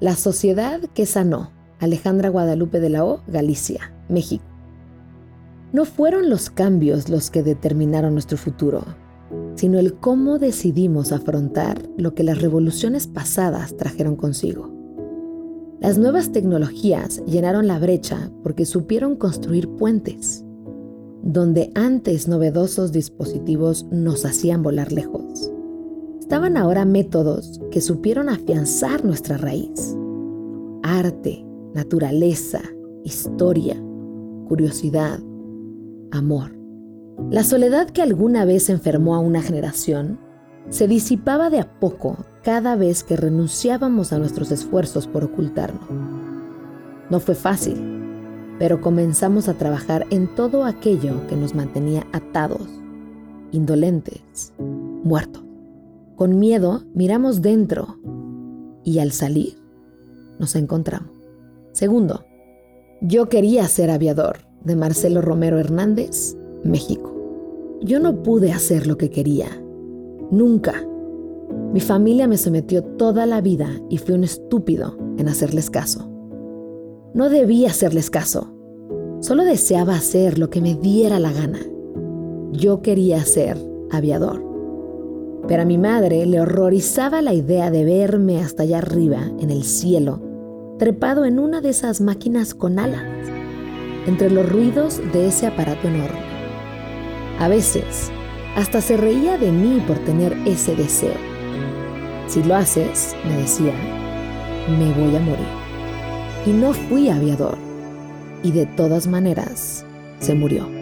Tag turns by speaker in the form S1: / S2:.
S1: La Sociedad que Sanó, Alejandra Guadalupe de la O, Galicia, México. No fueron los cambios los que determinaron nuestro futuro, sino el cómo decidimos afrontar lo que las revoluciones pasadas trajeron consigo. Las nuevas tecnologías llenaron la brecha porque supieron construir puentes, donde antes novedosos dispositivos nos hacían volar lejos. Estaban ahora métodos que supieron afianzar nuestra raíz. Arte, naturaleza, historia, curiosidad, amor. La soledad que alguna vez enfermó a una generación se disipaba de a poco cada vez que renunciábamos a nuestros esfuerzos por ocultarlo. No fue fácil, pero comenzamos a trabajar en todo aquello que nos mantenía atados, indolentes, muertos. Con miedo miramos dentro y al salir nos encontramos. Segundo, yo quería ser aviador de Marcelo Romero Hernández, México. Yo no pude hacer lo que quería. Nunca. Mi familia me sometió toda la vida y fui un estúpido en hacerles caso. No debía hacerles caso. Solo deseaba hacer lo que me diera la gana. Yo quería ser aviador. Pero a mi madre le horrorizaba la idea de verme hasta allá arriba, en el cielo, trepado en una de esas máquinas con alas entre los ruidos de ese aparato enorme. A veces, hasta se reía de mí por tener ese deseo. Si lo haces, me decía, me voy a morir. Y no fui aviador. Y de todas maneras, se murió.